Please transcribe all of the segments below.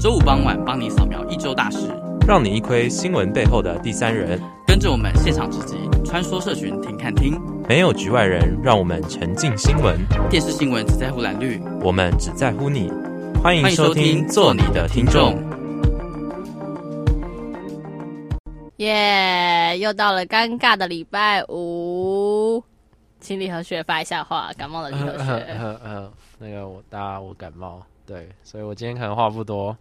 周五傍晚帮你扫描一周大事，让你一窥新闻背后的第三人。跟着我们现场直击，穿梭社群，听看听，没有局外人，让我们沉浸新闻。电视新闻只在乎蓝绿，我们只在乎你。欢迎收听，做你的听众。耶，yeah, 又到了尴尬的礼拜五，请李和雪发一下话。感冒的李和学，呃呃呃，那个我大家我感冒，对，所以我今天可能话不多，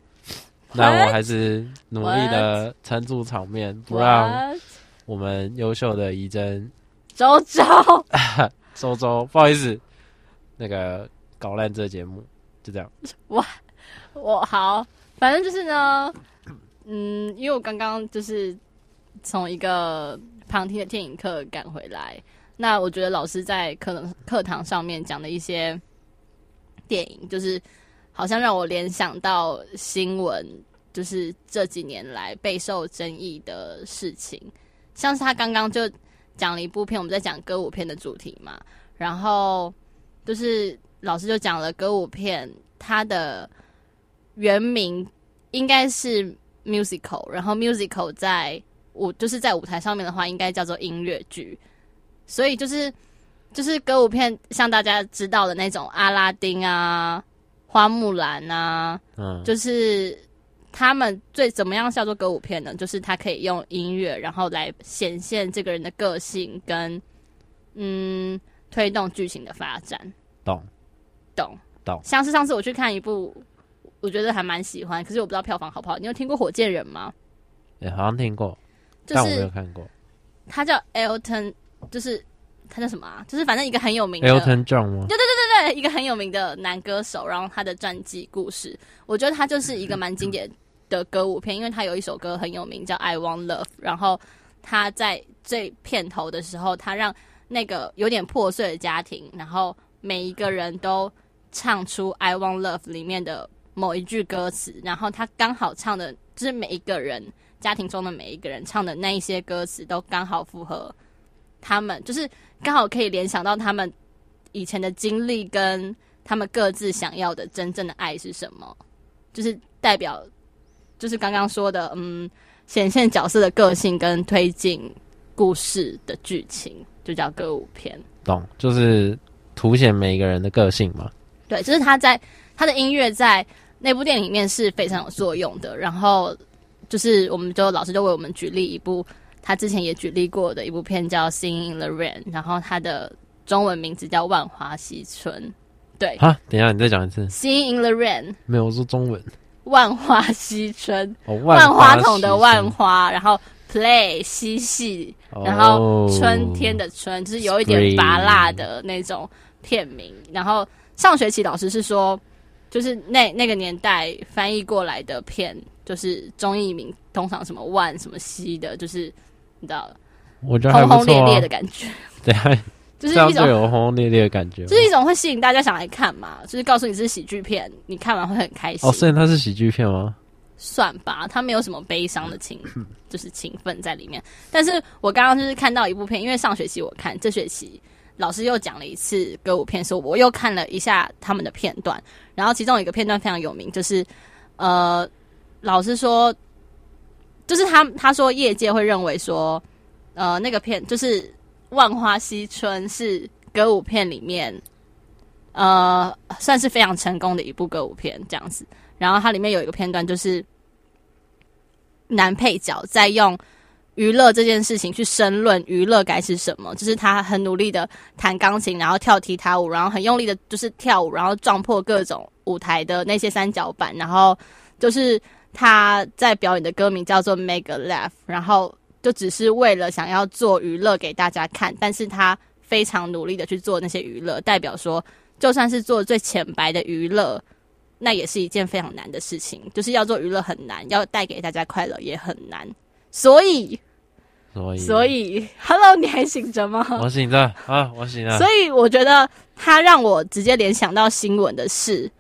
但我还是努力的撑住场面?不让我们优秀的怡珍周周 周周，不好意思，那个搞烂这节目，就这样。我，我好，反正就是呢，嗯，因为我刚刚就是。从一个旁听的电影课赶回来，那我觉得老师在课课堂上面讲的一些电影，就是好像让我联想到新闻，就是这几年来备受争议的事情。像是他刚刚就讲了一部片，我们在讲歌舞片的主题嘛，然后就是老师就讲了歌舞片，它的原名应该是 musical，然后 musical 在。舞就是在舞台上面的话，应该叫做音乐剧，所以就是就是歌舞片，像大家知道的那种阿拉丁啊、花木兰啊，嗯，就是他们最怎么样叫做歌舞片呢？就是他可以用音乐，然后来显现这个人的个性跟嗯推动剧情的发展。懂懂懂。像是上次我去看一部，我觉得还蛮喜欢，可是我不知道票房好不好。你有听过《火箭人》吗？也好像听过。就是、但我没有看过，他叫 Elton，就是他叫什么啊？就是反正一个很有名的 Elton John 吗？对对对一个很有名的男歌手。然后他的传记故事，我觉得他就是一个蛮经典的歌舞片，因为他有一首歌很有名，叫《I Want Love》。然后他在最片头的时候，他让那个有点破碎的家庭，然后每一个人都唱出《I Want Love》里面的某一句歌词，然后他刚好唱的就是每一个人。家庭中的每一个人唱的那一些歌词，都刚好符合他们，就是刚好可以联想到他们以前的经历，跟他们各自想要的真正的爱是什么，就是代表，就是刚刚说的，嗯，显现角色的个性跟推进故事的剧情，就叫歌舞片。懂，就是凸显每一个人的个性嘛。对，就是他在他的音乐在那部电影里面是非常有作用的，然后。就是，我们就老师就为我们举例一部他之前也举例过的一部片，叫《Singing in the Rain》，然后他的中文名字叫《万花嬉春》。对，啊，等一下，你再讲一次，《Singing in the Rain》。没有，我说中文，《万花嬉春》哦，万花筒的万花，然后 Play 嬉戏，然后春天的春，就是有一点拔辣的那种片名。然后上学期老师是说，就是那那个年代翻译过来的片。就是中译名通常什么万什么西的，就是你知道，我觉得轰轰烈烈的感觉，对，就是一种有轰轰烈烈的感觉，就是一种会吸引大家想来看嘛，就是告诉你是喜剧片，你看完会很开心。哦，虽然它是喜剧片吗？算吧，它没有什么悲伤的情，就是情分在里面。但是我刚刚就是看到一部片，因为上学期我看，这学期老师又讲了一次歌舞片，所以我又看了一下他们的片段，然后其中有一个片段非常有名，就是呃。老师说，就是他他说业界会认为说，呃，那个片就是《万花嬉春》是歌舞片里面，呃，算是非常成功的一部歌舞片这样子。然后它里面有一个片段，就是男配角在用娱乐这件事情去申论娱乐该是什么，就是他很努力的弹钢琴，然后跳踢踏舞，然后很用力的，就是跳舞，然后撞破各种舞台的那些三角板，然后就是。他在表演的歌名叫做《Make a Laugh》，然后就只是为了想要做娱乐给大家看，但是他非常努力的去做那些娱乐，代表说，就算是做最浅白的娱乐，那也是一件非常难的事情，就是要做娱乐很难，要带给大家快乐也很难，所以，所以，所以，Hello，你还醒着吗？我醒着啊，我醒了。所以我觉得他让我直接联想到新闻的事，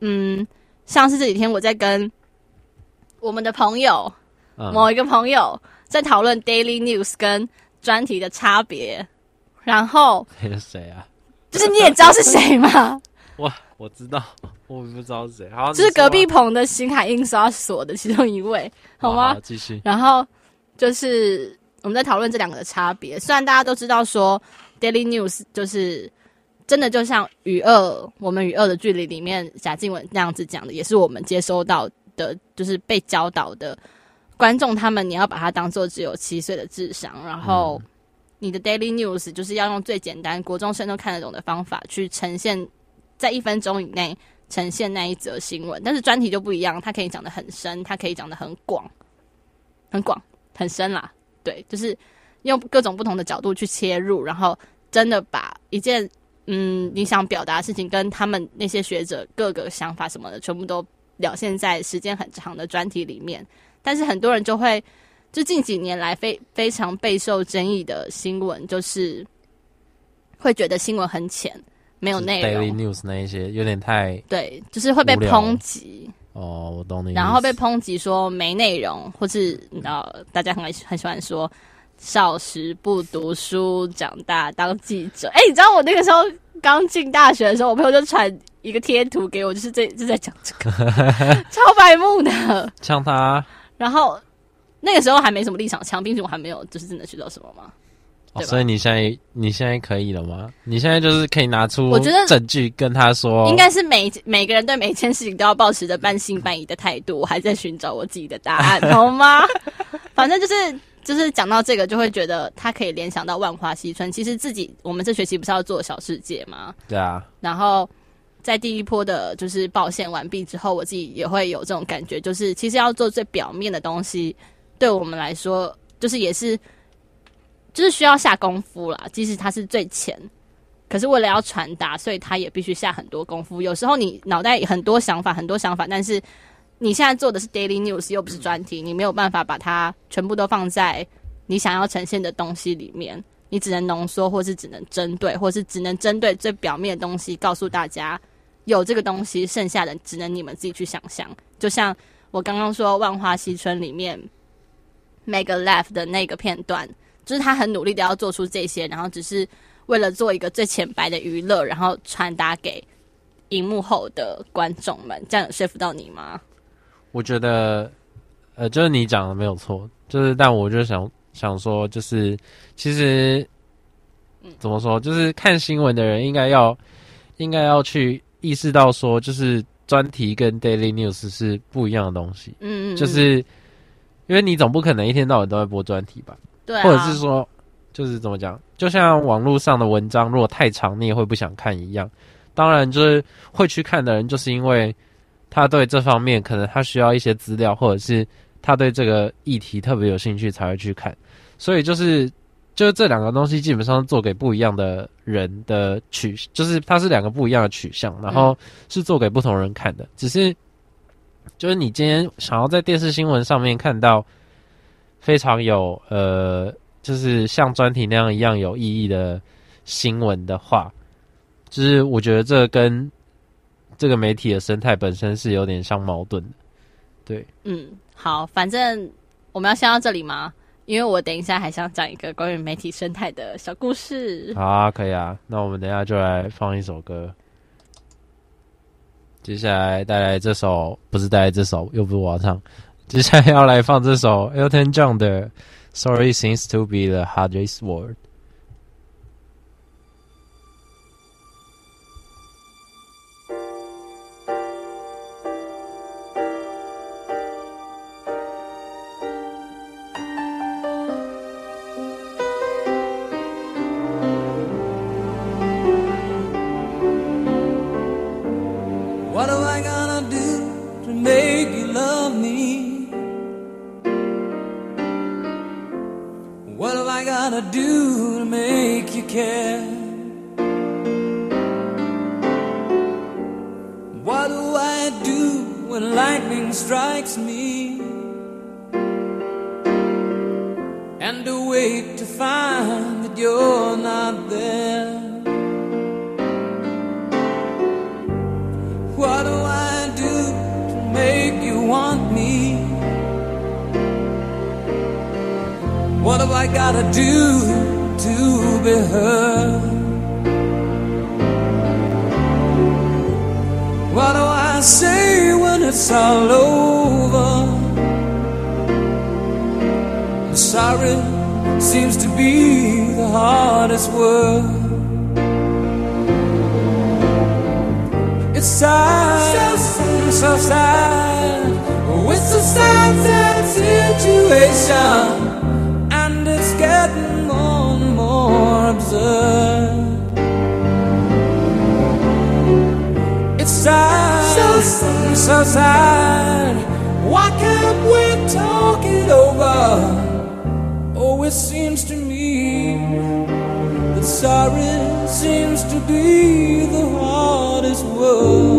嗯，像是这几天我在跟。我们的朋友，嗯、某一个朋友在讨论 Daily News 跟专题的差别，然后那是谁啊？就是你也知道是谁吗？我我知道，我不知道是谁，好像就是隔壁棚的新海印刷所的其中一位，好吗？继续。然后就是我们在讨论这两个的差别。虽然大家都知道说 Daily News 就是真的就像与恶，我们与恶的距离里面贾静雯那样子讲的，也是我们接收到的，就是被教导的观众他们，你要把它当做只有七岁的智商，然后你的 Daily News 就是要用最简单国中生都看得懂的方法去呈现，在一分钟以内。呈现那一则新闻，但是专题就不一样，它可以讲得很深，它可以讲得很广，很广，很深啦。对，就是用各种不同的角度去切入，然后真的把一件嗯你想表达的事情，跟他们那些学者各个想法什么的，全部都表现在时间很长的专题里面。但是很多人就会，就近几年来非非常备受争议的新闻，就是会觉得新闻很浅。没有内容，Daily News 那一些有点太对，就是会被抨击哦，我懂你。然后被抨击说没内容，或是你知道，大家很很喜欢说少时不读书，长大当记者。哎，你知道我那个时候刚进大学的时候，我朋友就传一个贴图给我，就是这就在讲这个 超白目的，像他。然后那个时候还没什么立场，枪兵我还没有就是真的学到什么吗？哦、所以你现在你现在可以了吗？你现在就是可以拿出我觉得证据跟他说，应该是每每个人对每一件事情都要保持着半信半疑的态度。我还在寻找我自己的答案，好吗？反正就是就是讲到这个，就会觉得他可以联想到万花西春。其实自己我们这学期不是要做小世界吗？对啊。然后在第一波的就是报线完毕之后，我自己也会有这种感觉，就是其实要做最表面的东西，对我们来说，就是也是。就是需要下功夫啦，即使它是最浅，可是为了要传达，所以它也必须下很多功夫。有时候你脑袋很多想法，很多想法，但是你现在做的是 daily news，又不是专题，你没有办法把它全部都放在你想要呈现的东西里面，你只能浓缩，或是只能针对，或是只能针对最表面的东西，告诉大家有这个东西，剩下的只能你们自己去想象。就像我刚刚说《万花嬉春》里面 make a laugh 的那个片段。就是他很努力的要做出这些，然后只是为了做一个最浅白的娱乐，然后传达给荧幕后的观众们，这样有说服到你吗？我觉得，呃，就是你讲的没有错，就是但我就想想说，就是其实，怎么说，就是看新闻的人应该要应该要去意识到说，就是专题跟 daily news 是不一样的东西。嗯嗯，就是因为你总不可能一天到晚都在播专题吧？对啊，或者是说，就是怎么讲？就像网络上的文章，如果太长，你也会不想看一样。当然，就是会去看的人，就是因为他对这方面可能他需要一些资料，或者是他对这个议题特别有兴趣才会去看。所以就是，就是这两个东西基本上做给不一样的人的取，就是它是两个不一样的取向，然后是做给不同人看的。只是，就是你今天想要在电视新闻上面看到。非常有呃，就是像专题那样一样有意义的新闻的话，就是我觉得这跟这个媒体的生态本身是有点相矛盾的。对，嗯，好，反正我们要先到这里吗？因为我等一下还想讲一个关于媒体生态的小故事。好啊，可以啊，那我们等一下就来放一首歌。接下来带来这首，不是带来这首，又不是我要唱。接下来要来放这首 Elton John 的《Sorry Seems to Be the Hardest Word》。gotta do to make you care? What do I do when lightning strikes me? And to wait to find that you're say when it's all over. Sorry seems to be the hardest word. It's sad, so, so sad. It's a sad, sad situation, It's sad, so, so, so sad. Why can't we talk it over? Oh, it seems to me that sorry seems to be the hardest word.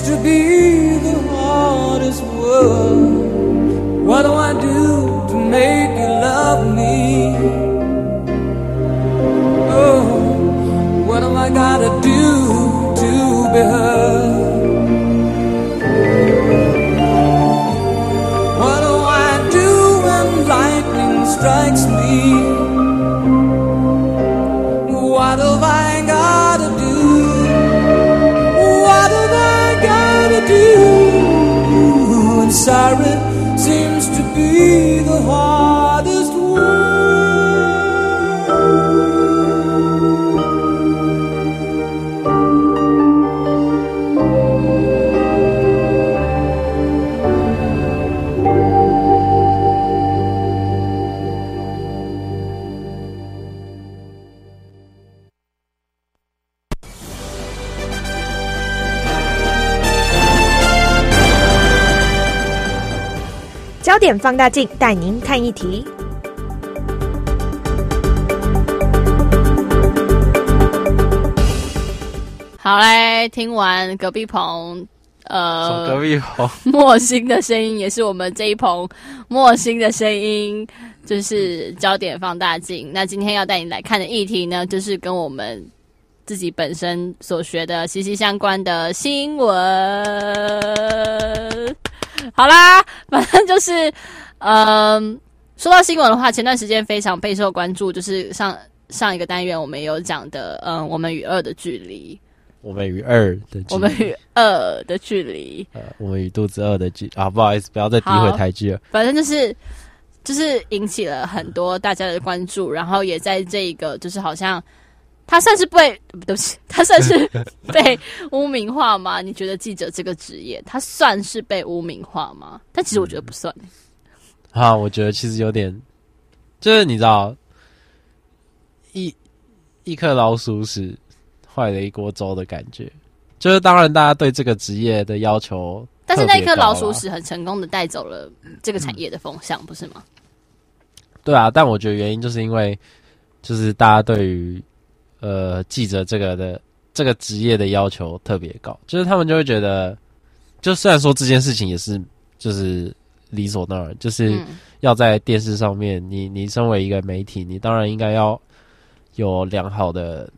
To be 点放大镜带您看一题。好嘞，听完隔壁棚，呃，隔壁棚莫心的声音，也是我们这一棚莫心的声音，就是焦点放大镜。那今天要带你来看的议题呢，就是跟我们自己本身所学的息息相关的新闻。好啦，反正就是，嗯、呃，说到新闻的话，前段时间非常备受关注，就是上上一个单元我们有讲的，嗯、呃，我们与恶的距离。我们与二的距离，我们与二的距离，呃，我们与肚子饿的距啊，不好意思，不要再诋毁台剧了。反正就是就是引起了很多大家的关注，然后也在这一个就是好像他算是被对不起，他算是被污名化吗？你觉得记者这个职业，他算是被污名化吗？但其实我觉得不算。嗯、啊，我觉得其实有点，就是你知道，一一颗老鼠屎。坏了一锅粥的感觉，就是当然，大家对这个职业的要求，但是那颗老鼠屎很成功的带走了这个产业的风向，嗯、不是吗？对啊，但我觉得原因就是因为，就是大家对于呃记者这个的这个职业的要求特别高，就是他们就会觉得，就虽然说这件事情也是就是理所当然，就是要在电视上面，嗯、你你身为一个媒体，你当然应该要有良好的。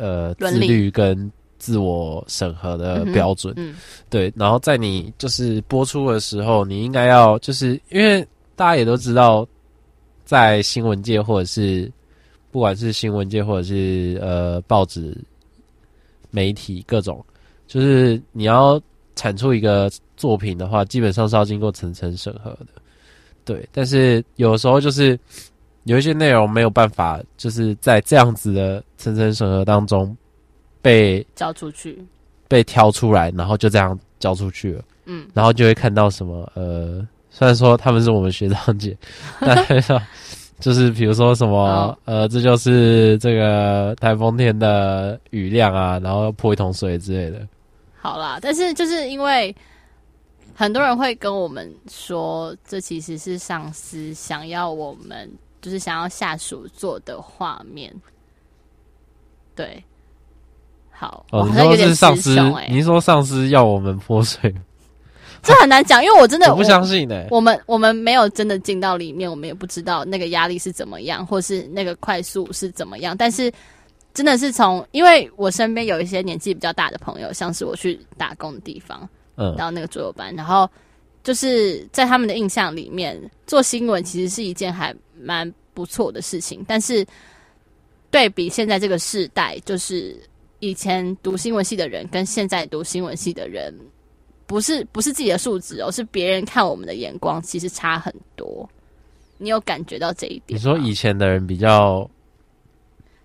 呃，自律跟自我审核的标准，嗯嗯、对。然后在你就是播出的时候，你应该要就是因为大家也都知道，在新闻界或者是不管是新闻界或者是呃报纸媒体各种，就是你要产出一个作品的话，基本上是要经过层层审核的，对。但是有时候就是。有一些内容没有办法，就是在这样子的层层审核当中被交出去，被挑出来，然后就这样交出去了。嗯，然后就会看到什么呃虽然说他们是我们学长姐，但就是比如说什么、哦、呃，这就是这个台风天的雨量啊，然后泼一桶水之类的。好啦，但是就是因为很多人会跟我们说，这其实是上司想要我们，就是想要下属做的画面。对，好，哦，好像有点你说是上司，欸、你说上司要我们泼水。这很难讲，因为我真的我不相信呢、欸。我们我们没有真的进到里面，我们也不知道那个压力是怎么样，或是那个快速是怎么样。但是真的是从，因为我身边有一些年纪比较大的朋友，像是我去打工的地方，嗯，到那个桌游班，然后就是在他们的印象里面，做新闻其实是一件还蛮不错的事情。但是对比现在这个世代，就是以前读新闻系的人跟现在读新闻系的人。不是不是自己的素质哦，是别人看我们的眼光，其实差很多。你有感觉到这一点？你说以前的人比较，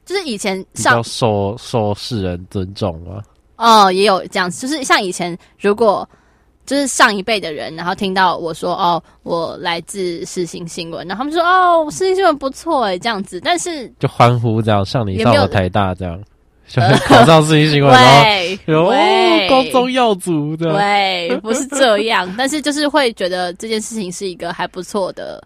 就是以前比较受受世人尊重吗？哦，也有这样子，就是像以前，如果就是上一辈的人，然后听到我说哦，我来自世新新闻，然后他们说哦，世新新闻不错哎，这样子，但是就欢呼这样，像你上了台大这样。考上世新新闻，然后 哦，光宗耀祖的，对，不是这样，但是就是会觉得这件事情是一个还不错的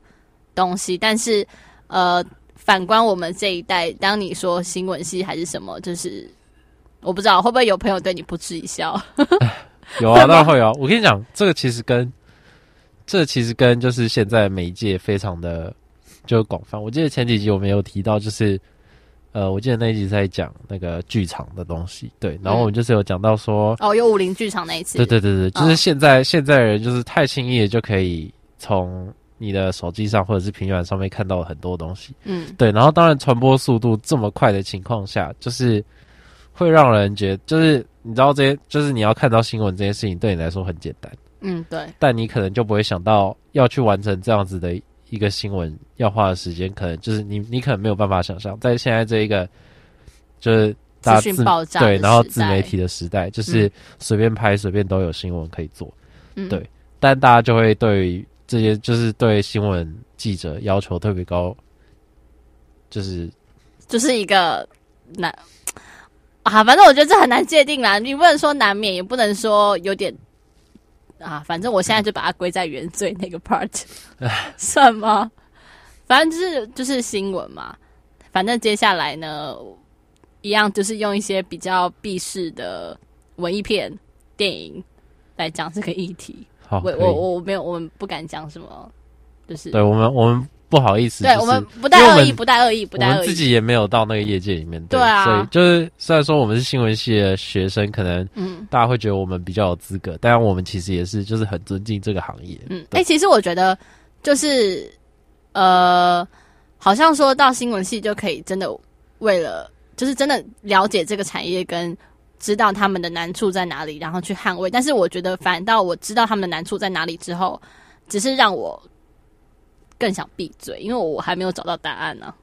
东西。但是，呃，反观我们这一代，当你说新闻系还是什么，就是我不知道会不会有朋友对你不耻一笑。有啊，当然会啊。我跟你讲，这个其实跟这个其实跟就是现在媒介非常的就广泛。我记得前几集我们有提到，就是。呃，我记得那一集在讲那个剧场的东西，对，然后我们就是有讲到说，哦，有武林剧场那一次，对对对对，就是现在、哦、现在人就是太轻易的就可以从你的手机上或者是平板上面看到很多东西，嗯，对，然后当然传播速度这么快的情况下，就是会让人觉得，就是你知道这些，就是你要看到新闻这件事情对你来说很简单，嗯，对，但你可能就不会想到要去完成这样子的。一个新闻要花的时间，可能就是你，你可能没有办法想象，在现在这一个就是大资讯爆炸对，然后自媒体的时代，就是随便拍随便都有新闻可以做，嗯，对。但大家就会对这些，就是对新闻记者要求特别高，就是就是一个难啊，反正我觉得这很难界定啦，你不能说难免，也不能说有点。啊，反正我现在就把它归在原罪那个 part，算吗？反正就是就是新闻嘛。反正接下来呢，一样就是用一些比较避世的文艺片、电影来讲这个议题。好，我我我没有，我们不敢讲什么，就是对我们我们。不好意思，对、就是、我们不带恶意，不带恶意，不带恶意。我们自己也没有到那个业界里面，对，对啊。所以就是虽然说我们是新闻系的学生，可能嗯，大家会觉得我们比较有资格，嗯、但我们其实也是就是很尊敬这个行业。嗯，哎、欸，其实我觉得就是呃，好像说到新闻系就可以真的为了就是真的了解这个产业跟知道他们的难处在哪里，然后去捍卫。但是我觉得反倒我知道他们的难处在哪里之后，只是让我。更想闭嘴，因为我还没有找到答案呢、啊。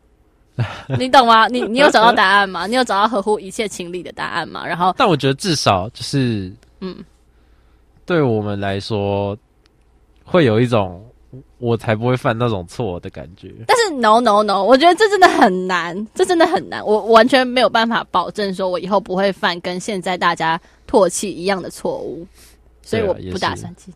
你懂吗？你你有找到答案吗？你有找到合乎一切情理的答案吗？然后，但我觉得至少就是，嗯，对我们来说，会有一种我才不会犯那种错的感觉。但是，no no no，我觉得这真的很难，这真的很难。我完全没有办法保证说我以后不会犯跟现在大家唾弃一样的错误，所以我不打算去。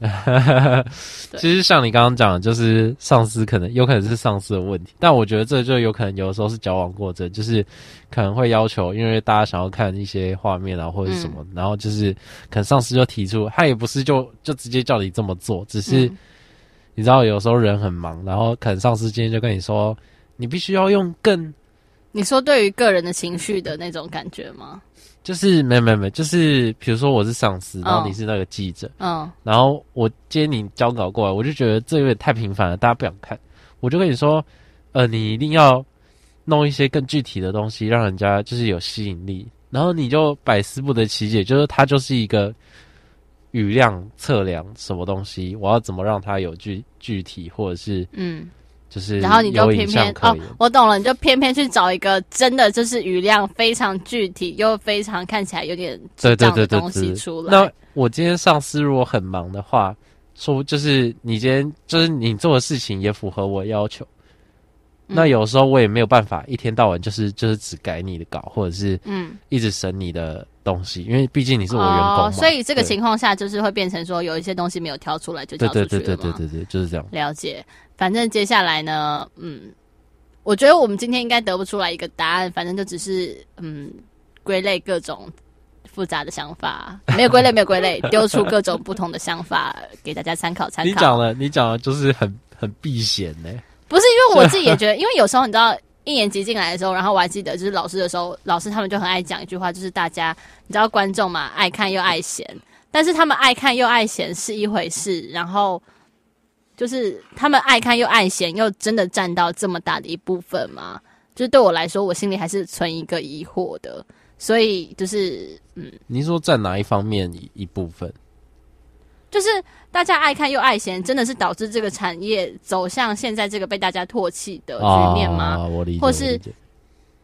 其实像你刚刚讲的，就是上司可能有可能是上司的问题，但我觉得这就有可能有的时候是矫枉过正，就是可能会要求，因为大家想要看一些画面啊或者什么，嗯、然后就是可能上司就提出，他也不是就就直接叫你这么做，只是、嗯、你知道有时候人很忙，然后可能上司今天就跟你说，你必须要用更，你说对于个人的情绪的那种感觉吗？就是没没没，就是比如说我是上司，然后你是那个记者，嗯，嗯，然后我接你交稿过来，我就觉得这有点太频繁了，大家不想看，我就跟你说，呃，你一定要弄一些更具体的东西，让人家就是有吸引力，然后你就百思不得其解，就是它就是一个语量测量什么东西，我要怎么让它有具具体或者是嗯。就是，然后你就偏偏哦，我懂了，你就偏偏去找一个真的就是语量非常具体又非常看起来有点对对对东西出来。那我今天上司如果很忙的话，说就是你今天就是你做的事情也符合我要求。那有时候我也没有办法一天到晚就是就是只改你的稿，或者是嗯一直审你的东西，因为毕竟你是我员工嘛、哦。所以这个情况下就是会变成说有一些东西没有挑出来就交出去了吗？对对对对对对对，就是这样。了解。反正接下来呢，嗯，我觉得我们今天应该得不出来一个答案，反正就只是嗯归类各种复杂的想法，没有归类没有归类，丢出各种不同的想法给大家参考参考。你讲了你讲了就是很很避嫌呢。不是因为我自己也觉得，因为有时候你知道一年级进来的时候，然后我还记得就是老师的时候，老师他们就很爱讲一句话，就是大家你知道观众嘛，爱看又爱嫌，但是他们爱看又爱嫌是一回事，然后就是他们爱看又爱嫌，又真的占到这么大的一部分吗？就是对我来说，我心里还是存一个疑惑的，所以就是嗯，您说占哪一方面一一部分？就是大家爱看又爱嫌，真的是导致这个产业走向现在这个被大家唾弃的局面吗？啊、我理解。或是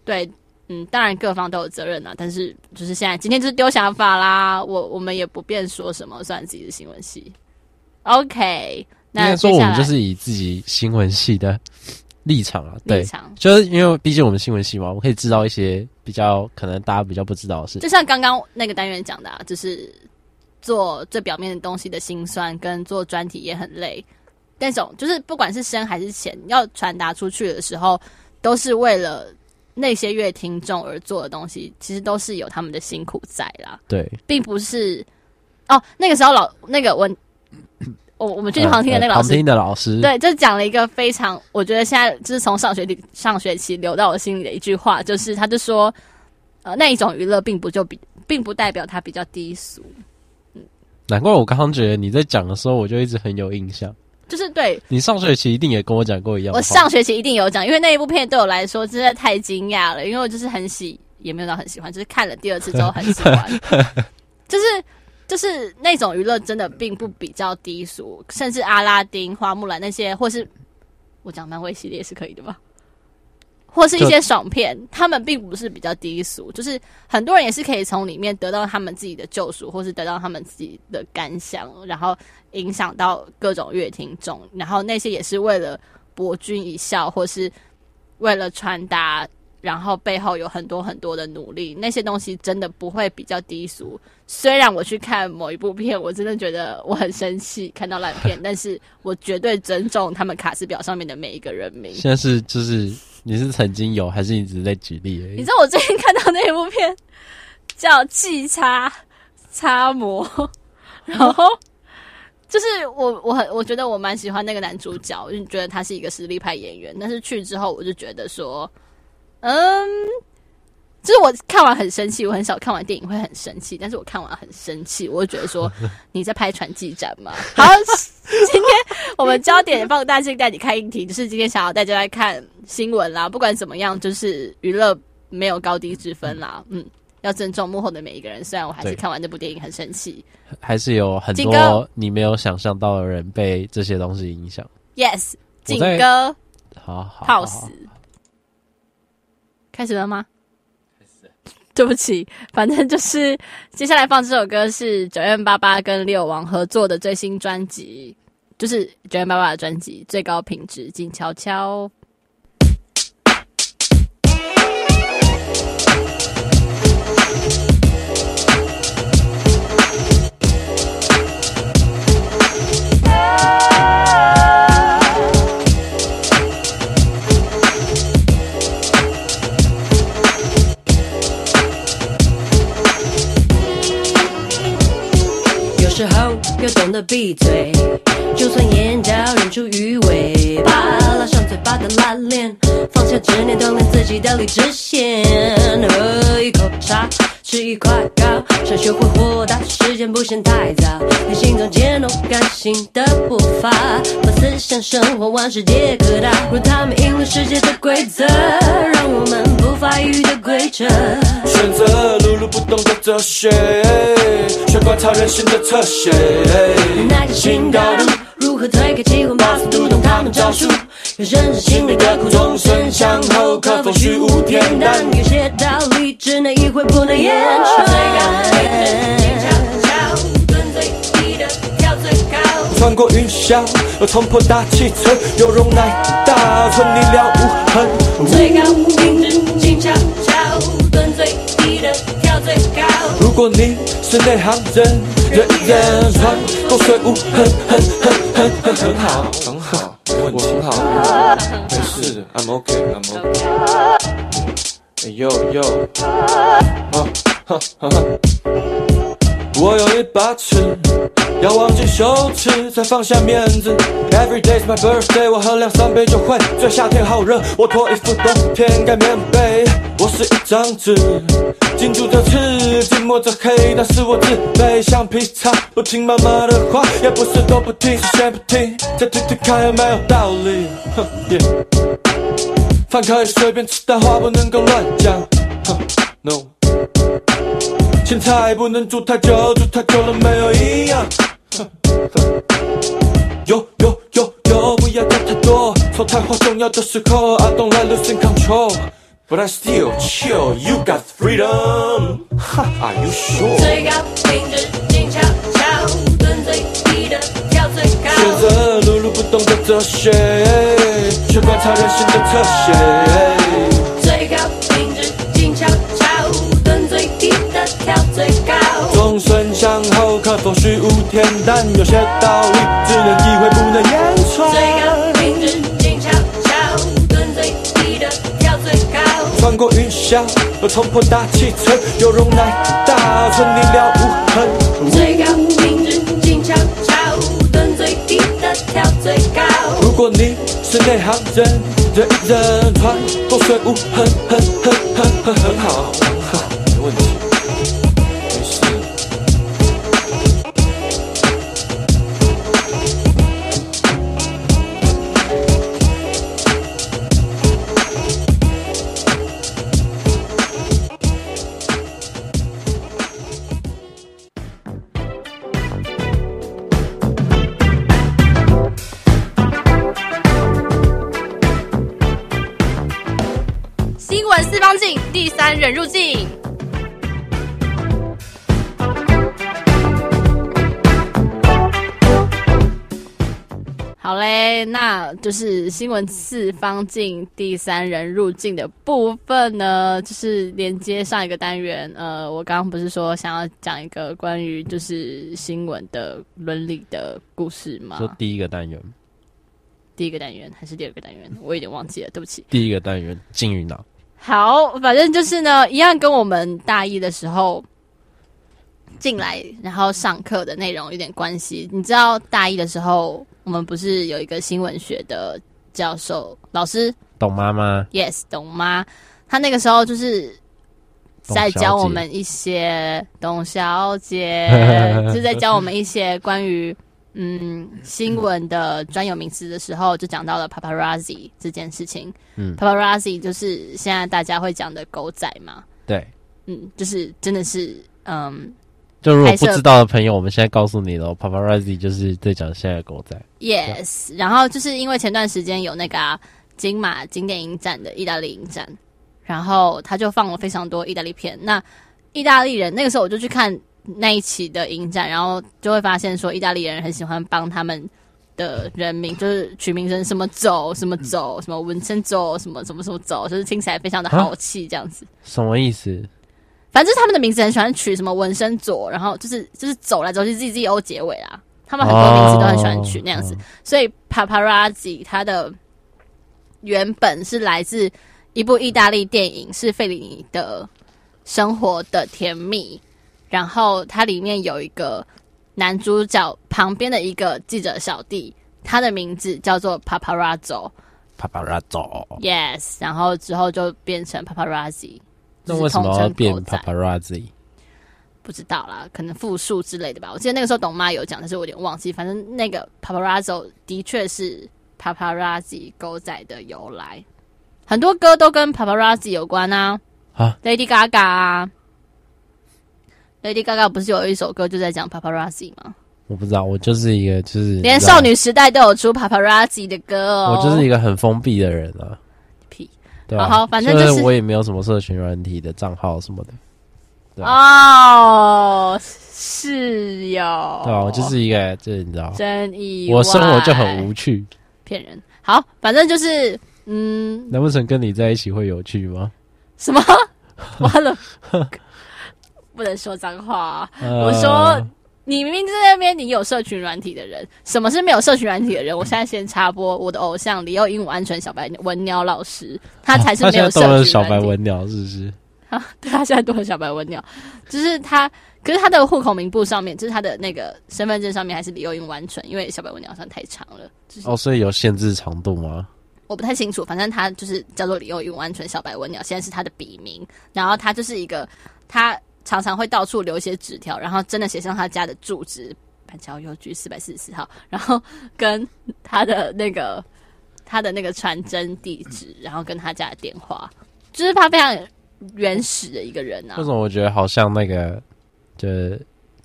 对，嗯，当然各方都有责任啊。但是就是现在今天就是丢想法啦，我我们也不便说什么，算自己的新闻系。OK，那说我们就是以自己新闻系的立场啊，对，立场就是因为毕竟我们新闻系嘛，我们可以知道一些比较可能大家比较不知道的事。就像刚刚那个单元讲的，啊，就是。做最表面的东西的辛酸，跟做专题也很累。那种就是不管是深还是浅，要传达出去的时候，都是为了那些乐听众而做的东西，其实都是有他们的辛苦在啦。对，并不是哦。那个时候老那个我我我们去旁听的那个老师，旁听的老师，对，就讲了一个非常，我觉得现在就是从上学里上学期留到我心里的一句话，就是他就说，呃，那一种娱乐并不就比，并不代表它比较低俗。难怪我刚刚觉得你在讲的时候，我就一直很有印象。就是对你上学期一定也跟我讲过一样。我上学期一定有讲，因为那一部片对我来说真的太惊讶了，因为我就是很喜，也没有到很喜欢，就是看了第二次之后很喜欢。就是就是那种娱乐真的并不比较低俗，甚至阿拉丁、花木兰那些，或是我讲漫威系列是可以的吧？或是一些爽片，他们并不是比较低俗，就是很多人也是可以从里面得到他们自己的救赎，或是得到他们自己的感想，然后影响到各种乐听众，然后那些也是为了博君一笑，或是为了传达，然后背后有很多很多的努力，那些东西真的不会比较低俗。虽然我去看某一部片，我真的觉得我很生气，看到烂片，但是我绝对尊重他们卡司表上面的每一个人名。现在是就是。你是曾经有，还是一直在举例而已？你知道我最近看到那一部片叫《气插插模》，然后就是我我很我觉得我蛮喜欢那个男主角，就觉得他是一个实力派演员。但是去之后，我就觉得说，嗯。就是我看完很生气，我很少看完电影会很生气，但是我看完很生气，我就觉得说 你在拍传记展吗？好，今天我们焦点放大镜带你看议题，就是今天想要带大家来看新闻啦。不管怎么样，就是娱乐没有高低之分啦。嗯，要尊重幕后的每一个人。虽然我还是看完这部电影很生气，还是有很多你没有想象到的人被这些东西影响。Yes，景哥，好好好死，开始了吗？对不起，反正就是接下来放这首歌是九月八八跟六王合作的最新专辑，就是九月八八的专辑《最高品质静悄悄》。懂得闭嘴，就算眼角忍住鱼尾巴，拉上嘴巴的拉链，放下执念，锻炼自己的理智线。喝一口茶，吃一块糕，想学会豁达，时间不嫌太早。你心中渐动感性的步伐，把思想生活万事皆可大，若他们赢了世界的规则，让我们不发育的规则。选择碌碌不动的哲学，学观察人性的侧写。耐着新高度，如何推开机关把速读懂他们招数？要认识心里的苦，终身向后，可否虚无恬淡？有些道理只能意会，不能言传。穿过云霄，又冲破大气层，有容乃大，存你了无痕。最高品质静悄悄，果你是内行人，人人穿过水无痕，很很很很很好，很好，我很好，没事，I'm OK，I'm OK。哎呦呦，哈哈哈哈。我有一把尺，要忘记羞耻，才放下面子。Every day's my birthday，我喝两三杯就会醉。夏天好热，我脱衣服，冬天盖棉被。我是一张纸，紧住着刺，紧抹着黑，但是我自卑。橡皮擦，不听妈妈的话，也不是都不听，是先不听，再听听看有没有道理。哼饭可以随便吃，但话不能够乱讲。哼，no。青菜不能煮太久，煮太久了没有营养。哟哟哟哟，不要讲太多，说太话重要的时候，I don't like losing control，but I still chill。You got freedom，，Are you sure？最高品质静悄悄，蹲最低的跳最高。学着碌碌不动的哲学，去观察人性的特写。跳最高，众生相后，可否虚无恬淡？有些道理只能体会，不能言传。最高品质静悄悄，蹲最低的跳最高。穿过云霄，又冲破大气层，有容乃大，存你了无痕。最高品质静悄悄，蹲最低的跳最高。如果你是内行人，人人穿过水无痕，很很很很很好，没问题。第三人入境，好嘞，那就是新闻四方镜第三人入境的部分呢，就是连接上一个单元。呃，我刚刚不是说想要讲一个关于就是新闻的伦理的故事吗？说第一个单元，第一个单元还是第二个单元？我有点忘记了，对不起。第一个单元，金鱼脑。好，反正就是呢，一样跟我们大一的时候进来，然后上课的内容有点关系。你知道大一的时候，我们不是有一个新闻学的教授老师董妈妈？Yes，董妈，她那个时候就是在教我们一些董小姐，董小姐就是在教我们一些关于。嗯，新闻的专有名词的时候，就讲到了 paparazzi 这件事情。嗯，paparazzi 就是现在大家会讲的狗仔嘛。对，嗯，就是真的是，嗯，就如果不知道的朋友，我们现在告诉你了，paparazzi 就是在讲现在的狗仔。Yes，然后就是因为前段时间有那个、啊、金马经典影展的意大利影展，然后他就放了非常多意大利片。那意大利人那个时候我就去看。那一期的影展，然后就会发现说，意大利人很喜欢帮他们的人名，就是取名成什么走什么走，什么文森走什么什么什么走，就是听起来非常的豪气这样子。什么意思？反正他们的名字很喜欢取什么纹身左，然后就是就是走来走去 Z Z O 结尾啦。他们很多名字都很喜欢取那样子，所以 Paparazzi 它的原本是来自一部意大利电影，是费里尼的生活的甜蜜。然后它里面有一个男主角旁边的一个记者小弟，他的名字叫做 Paparazzo。Paparazzo，Yes。然后之后就变成 Paparazzi。那为什么要变 Paparazzi？不知道啦，可能复数之类的吧。我记得那个时候董妈有讲，但是我有点忘记。反正那个 Paparazzo 的确是 Paparazzi 狗仔的由来，很多歌都跟 Paparazzi 有关啊。啊，Lady Gaga 啊。Lady Gaga 不是有一首歌就在讲 paparazzi 吗？我不知道，我就是一个就是连少女时代都有出 paparazzi 的歌哦。我就是一个很封闭的人啊。屁，好，好，反正就是我也没有什么社群软体的账号什么的。哦，是哟。对啊，我就是一个，就是你知道，真意外。我生活就很无趣，骗人。好，反正就是，嗯，难不成跟你在一起会有趣吗？什么？完了，不能说脏话啊。呃、我说。你明明在那边，你有社群软体的人，什么是没有社群软体的人？我现在先插播我的偶像李幼英语安全小白文鸟老师，他才是没有社群软体。啊、小白文鸟是不是？啊，对，他现在多了小白文鸟，就 是他，可是他的户口名簿上面，就是他的那个身份证上面还是李幼英语安全，因为小白文鸟算太长了。就是、哦，所以有限制长度吗？我不太清楚，反正他就是叫做李幼英语安全小白文鸟，现在是他的笔名，然后他就是一个他。常常会到处留一些纸条，然后真的写上他家的住址，板桥邮局四百四十四号，然后跟他的那个他的那个传真地址，然后跟他家的电话，就是他非常原始的一个人啊。为什么我觉得好像那个，就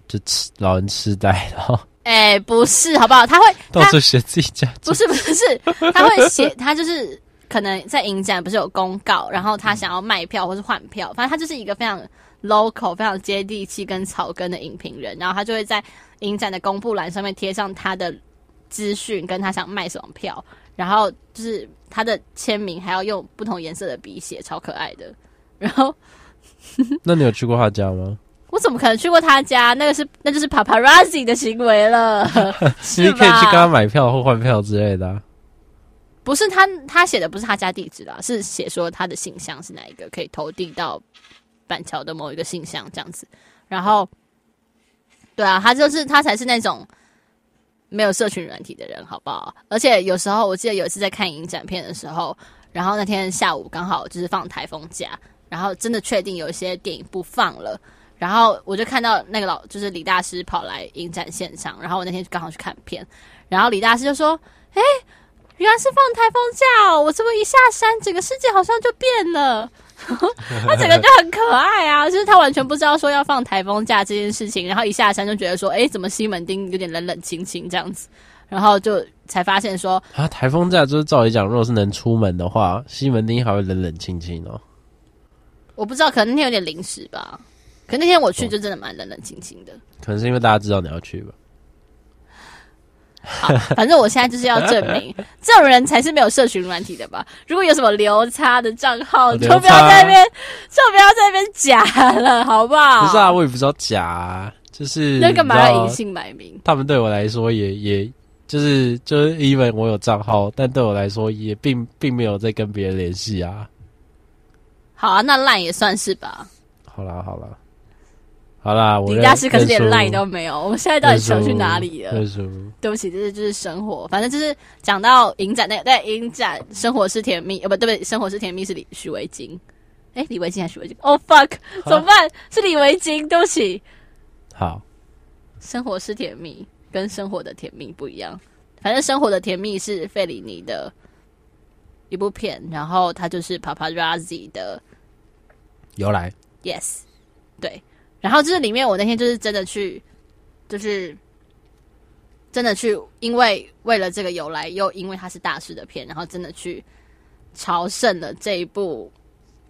就痴老人痴呆然后？哎，不是，好不好？他会到处写自己家，不是不是，他会写，他就是可能在影展不是有公告，然后他想要卖票或是换票，反正他就是一个非常。Local 非常接地气跟草根的影评人，然后他就会在影展的公布栏上面贴上他的资讯，跟他想卖什么票，然后就是他的签名还要用不同颜色的笔写，超可爱的。然后，那你有去过他家吗？我怎么可能去过他家？那个是那就是 paparazzi 的行为了。你可以去跟他买票或换票之类的啊。不是他，他写的不是他家地址啦，是写说他的信箱是哪一个，可以投递到。板桥的某一个信箱这样子，然后，对啊，他就是他才是那种没有社群软体的人，好不好？而且有时候我记得有一次在看影展片的时候，然后那天下午刚好就是放台风假，然后真的确定有一些电影不放了，然后我就看到那个老就是李大师跑来影展现场，然后我那天刚好去看片，然后李大师就说：“哎，原来是放台风假，我这么一下山，整个世界好像就变了。” 他整个就很可爱啊，就是他完全不知道说要放台风假这件事情，然后一下山就觉得说，哎，怎么西门町有点冷冷清清这样子，然后就才发现说，啊，台风假就是照理讲，如果是能出门的话，西门町还会冷冷清清哦。我不知道，可能那天有点临时吧，可那天我去就真的蛮冷冷清清的，可能是因为大家知道你要去吧。好，反正我现在就是要证明，这种人才是没有社群软体的吧？如果有什么流差的账号，就不要在那边，就不要在那边假了，好不好？不是啊，我也不知道假啊，就是那干嘛要隐姓埋名？他们对我来说也也，就是就是因为我有账号，但对我来说也并并没有在跟别人联系啊。好啊，那烂也算是吧。好啦，好啦。好啦，我林家师可是连赖都没有。我们现在到底想去哪里了？对不起，这是就是生活。反正就是讲到影展那个，对影展，生活是甜蜜。哦，不对不对，生活是甜蜜是李许维京。哎，李维京还是许维京？哦、oh,，fuck，怎么办？是李维京，对不起。好，生活是甜蜜，跟生活的甜蜜不一样。反正生活的甜蜜是费里尼的一部片，然后它就是 Paparazzi 的由来。Yes，对。然后就是里面，我那天就是真的去，就是真的去，因为为了这个由来，又因为它是大师的片，然后真的去朝圣了这一部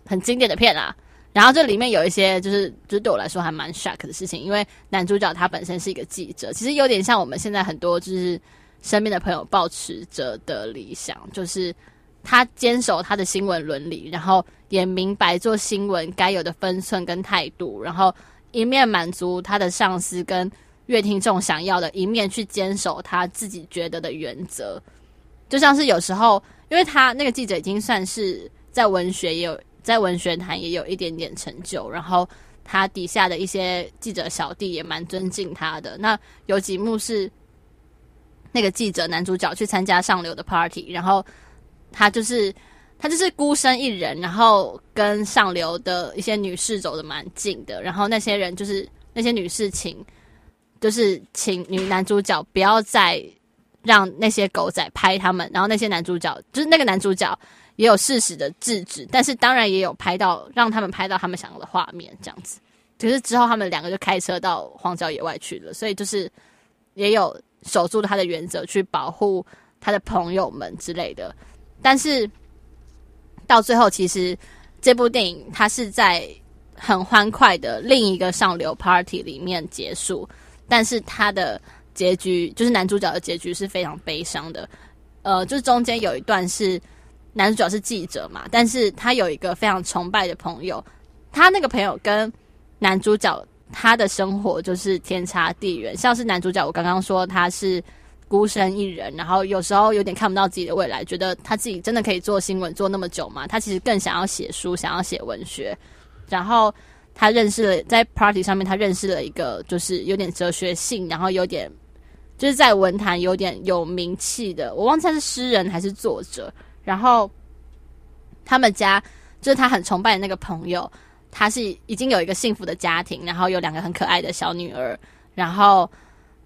很经典的片啊。然后这里面有一些就是，就是对我来说还蛮 shock 的事情，因为男主角他本身是一个记者，其实有点像我们现在很多就是身边的朋友抱持着的理想，就是。他坚守他的新闻伦理，然后也明白做新闻该有的分寸跟态度，然后一面满足他的上司跟乐听众想要的，一面去坚守他自己觉得的原则。就像是有时候，因为他那个记者已经算是在文学也有在文学坛也有一点点成就，然后他底下的一些记者小弟也蛮尊敬他的。那有几幕是那个记者男主角去参加上流的 party，然后。他就是他就是孤身一人，然后跟上流的一些女士走得蛮近的，然后那些人就是那些女士请，就是请女男主角不要再让那些狗仔拍他们，然后那些男主角就是那个男主角也有适时的制止，但是当然也有拍到让他们拍到他们想要的画面这样子，可是之后他们两个就开车到荒郊野外去了，所以就是也有守住他的原则去保护他的朋友们之类的。但是到最后，其实这部电影它是在很欢快的另一个上流 party 里面结束，但是他的结局就是男主角的结局是非常悲伤的。呃，就是中间有一段是男主角是记者嘛，但是他有一个非常崇拜的朋友，他那个朋友跟男主角他的生活就是天差地远。像是男主角，我刚刚说他是孤身一人，然后有时候有点看不到自己的未来，觉得他自己真的可以做新闻做那么久吗？他其实更想要写书，想要写文学。然后他认识了，在 party 上面，他认识了一个就是有点哲学性，然后有点就是在文坛有点有名气的，我忘记他是诗人还是作者。然后他们家就是他很崇拜的那个朋友，他是已经有一个幸福的家庭，然后有两个很可爱的小女儿。然后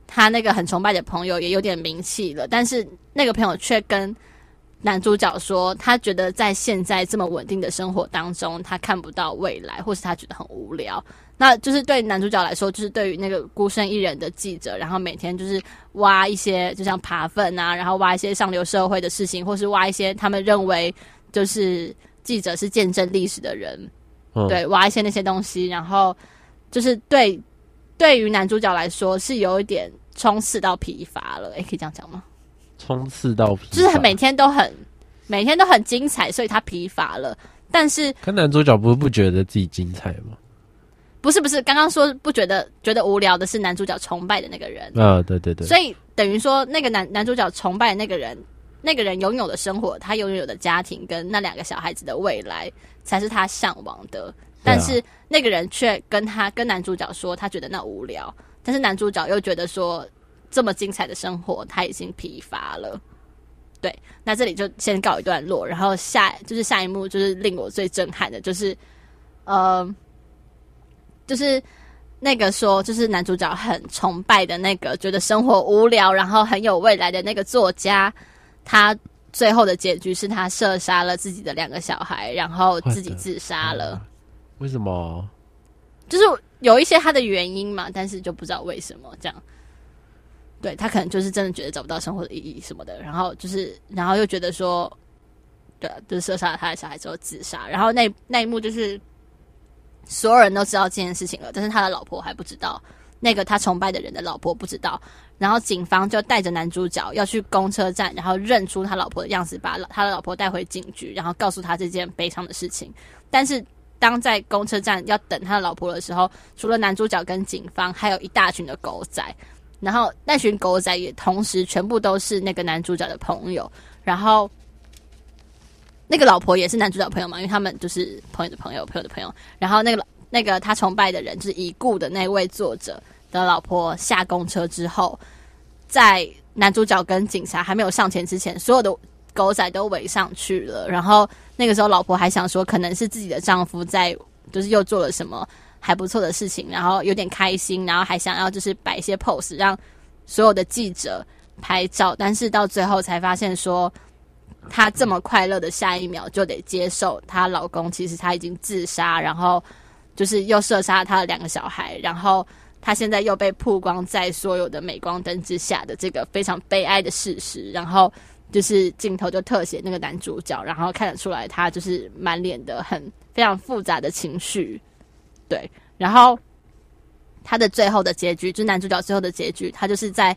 他那个很崇拜的朋友也有点名气了，但是那个朋友却跟。男主角说，他觉得在现在这么稳定的生活当中，他看不到未来，或是他觉得很无聊。那就是对男主角来说，就是对于那个孤身一人的记者，然后每天就是挖一些，就像爬粪啊，然后挖一些上流社会的事情，或是挖一些他们认为就是记者是见证历史的人，对，挖一些那些东西，然后就是对对于男主角来说是有一点冲刺到疲乏了。诶，可以这样讲吗？冲刺到疲乏，就是每天都很，每天都很精彩，所以他疲乏了。但是，可男主角不是不觉得自己精彩吗？不是不是，刚刚说不觉得，觉得无聊的是男主角崇拜的那个人。啊，对对对。所以等于说，那个男男主角崇拜的那个人，那个人拥有的生活，他拥有的家庭跟那两个小孩子的未来，才是他向往的。但是那个人却跟他跟男主角说，他觉得那无聊。但是男主角又觉得说。这么精彩的生活，他已经疲乏了。对，那这里就先告一段落，然后下就是下一幕，就是令我最震撼的，就是呃，就是那个说，就是男主角很崇拜的那个，觉得生活无聊，然后很有未来的那个作家，他最后的结局是他射杀了自己的两个小孩，然后自己自杀了。为什么？就是有一些他的原因嘛，但是就不知道为什么这样。对，他可能就是真的觉得找不到生活的意义什么的，然后就是，然后又觉得说，对，就是射杀了他的小孩之后自杀，然后那那一幕就是所有人都知道这件事情了，但是他的老婆还不知道，那个他崇拜的人的老婆不知道，然后警方就带着男主角要去公车站，然后认出他老婆的样子，把他的老婆带回警局，然后告诉他这件悲伤的事情。但是当在公车站要等他的老婆的时候，除了男主角跟警方，还有一大群的狗仔。然后那群狗仔也同时全部都是那个男主角的朋友，然后那个老婆也是男主角朋友嘛，因为他们就是朋友的朋友，朋友的朋友。然后那个那个他崇拜的人，就是已故的那位作者的老婆下公车之后，在男主角跟警察还没有上前之前，所有的狗仔都围上去了。然后那个时候，老婆还想说，可能是自己的丈夫在，就是又做了什么。还不错的事情，然后有点开心，然后还想要就是摆一些 pose 让所有的记者拍照，但是到最后才发现说，她这么快乐的下一秒就得接受她老公其实他已经自杀，然后就是又射杀她的两个小孩，然后她现在又被曝光在所有的镁光灯之下的这个非常悲哀的事实，然后就是镜头就特写那个男主角，然后看得出来他就是满脸的很非常复杂的情绪。对，然后他的最后的结局，就是男主角最后的结局，他就是在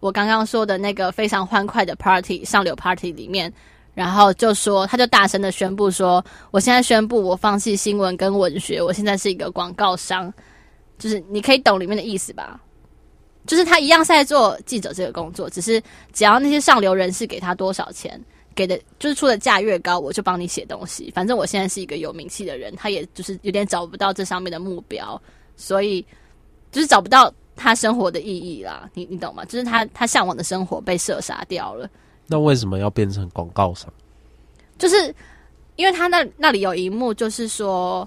我刚刚说的那个非常欢快的 party 上流 party 里面，然后就说，他就大声的宣布说：“我现在宣布，我放弃新闻跟文学，我现在是一个广告商。”就是你可以懂里面的意思吧？就是他一样是在做记者这个工作，只是只要那些上流人士给他多少钱。给的就是出的价越高，我就帮你写东西。反正我现在是一个有名气的人，他也就是有点找不到这上面的目标，所以就是找不到他生活的意义啦。你你懂吗？就是他他向往的生活被射杀掉了。那为什么要变成广告商？就是因为他那那里有一幕，就是说，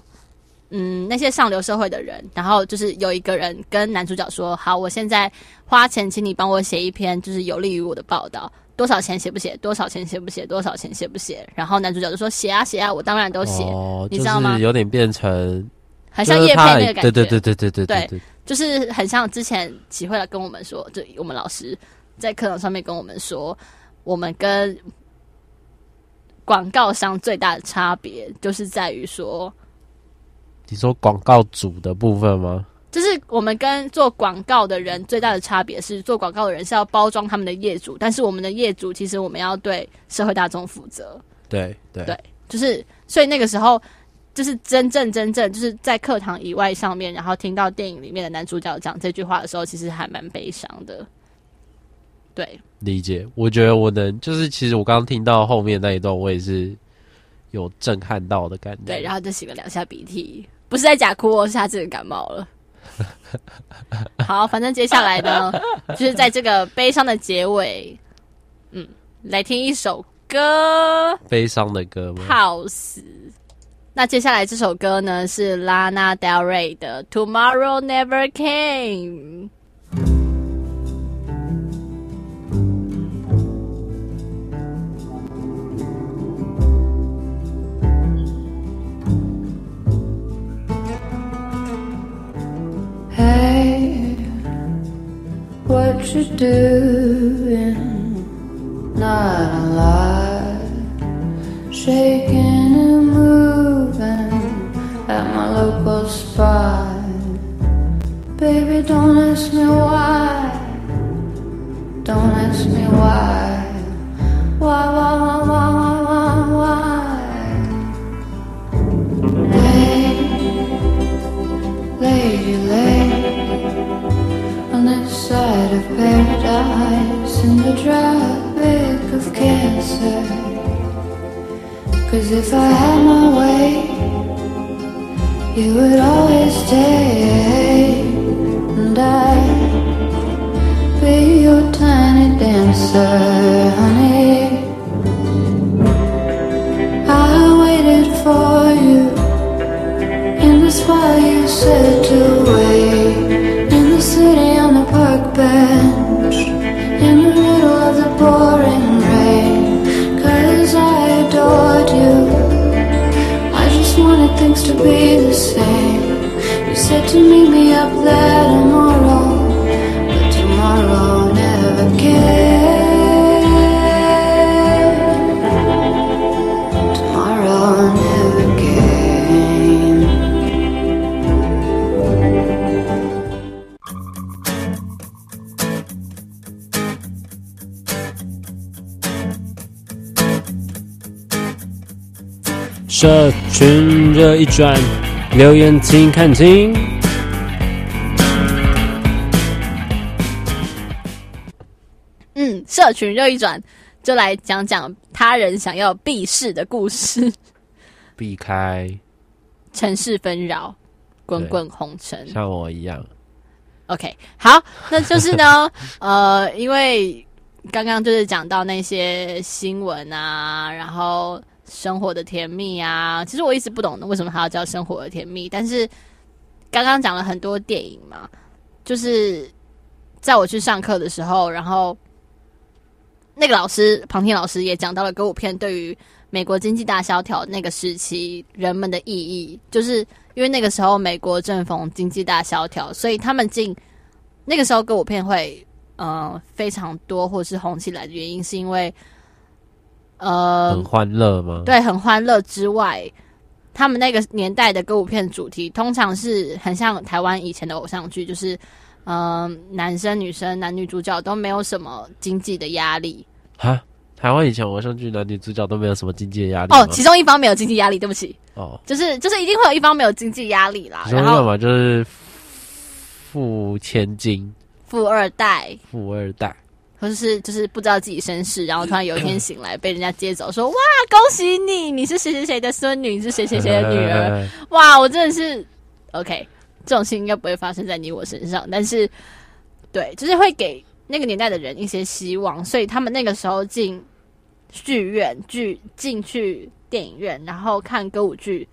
嗯，那些上流社会的人，然后就是有一个人跟男主角说：“好，我现在花钱请你帮我写一篇，就是有利于我的报道。”多少钱写不写？多少钱写不写？多少钱写不写？然后男主角就说：“写啊写啊，我当然都写。哦”你知道吗？有点变成很像业配那个感觉。对对对对对对对，对，就是很像之前齐慧来跟我们说，就我们老师在课堂上面跟我们说，我们跟广告商最大的差别就是在于说，你说广告主的部分吗？就是我们跟做广告的人最大的差别是，做广告的人是要包装他们的业主，但是我们的业主其实我们要对社会大众负责。对对对，就是所以那个时候，就是真正真正就是在课堂以外上面，然后听到电影里面的男主角讲这句话的时候，其实还蛮悲伤的。对，理解。我觉得我能，就是其实我刚刚听到后面那一段，我也是有震撼到的感觉。对，然后就洗了两下鼻涕，不是在假哭哦，是他自己感冒了。好，反正接下来呢，就是在这个悲伤的结尾，嗯，来听一首歌，悲伤的歌吗？House。那接下来这首歌呢是 Lana Del Rey 的《Tomorrow Never Came》。What you doing? Not a alive. Shaking and moving at my local spot. Baby, don't ask me why. Don't ask me. Why, side of paradise in the tropic of cancer. Cause if I had my way, you would always stay, and I'd be your tiny dancer, honey. I waited for you in the spot you said to things to be the same. You said to meet me up there tomorrow but tomorrow never came tomorrow never came “社群热一转”，留言请看清。嗯，社群热一转，就来讲讲他人想要避世的故事。避开尘世纷扰，滚滚红尘，像我一样。OK，好，那就是呢，呃，因为刚刚就是讲到那些新闻啊，然后生活的甜蜜啊，其实我一直不懂为什么还要叫生活的甜蜜，但是刚刚讲了很多电影嘛，就是在我去上课的时候，然后那个老师庞天老师也讲到了歌舞片对于美国经济大萧条那个时期人们的意义，就是。因为那个时候美国正逢经济大萧条，所以他们进那个时候歌舞片会呃非常多，或是红起来的原因，是因为呃很欢乐吗？对，很欢乐之外，他们那个年代的歌舞片主题通常是很像台湾以前的偶像剧，就是嗯、呃、男生女生男女主角都没有什么经济的压力哈。台湾以前偶像剧男女主角都没有什么经济的压力哦，其中一方没有经济压力，对不起哦，就是就是一定会有一方没有经济压力啦。然后嘛就是富千金、富二代、富二代，或者是就是不知道自己身世，然后突然有一天醒来被人家接走，说哇恭喜你，你是谁谁谁的孙女，你是谁谁谁的女儿，哇我真的是 OK，这种事情应该不会发生在你我身上，但是对，就是会给。那个年代的人一些希望，所以他们那个时候进剧院、剧进去电影院，然后看歌舞剧，